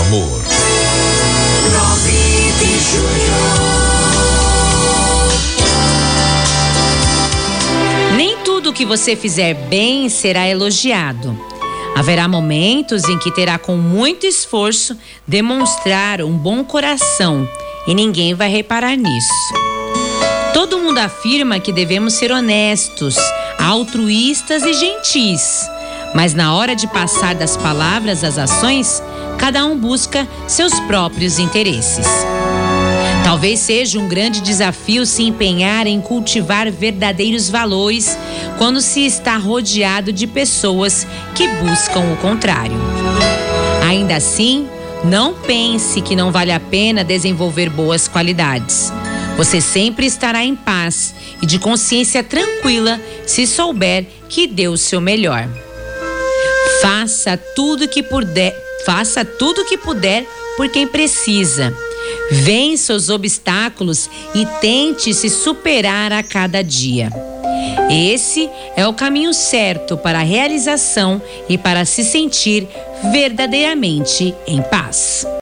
amor. 9 de julho. Nem tudo que você fizer bem será elogiado. Haverá momentos em que terá com muito esforço demonstrar um bom coração e ninguém vai reparar nisso. Todo mundo afirma que devemos ser honestos, altruístas e gentis, mas na hora de passar das palavras às ações, cada um busca seus próprios interesses. Talvez seja um grande desafio se empenhar em cultivar verdadeiros valores quando se está rodeado de pessoas que buscam o contrário. Ainda assim, não pense que não vale a pena desenvolver boas qualidades. Você sempre estará em paz e de consciência tranquila se souber que deu o seu melhor. Faça tudo que puder, faça tudo que puder por quem precisa. Vença os obstáculos e tente se superar a cada dia. Esse é o caminho certo para a realização e para se sentir verdadeiramente em paz.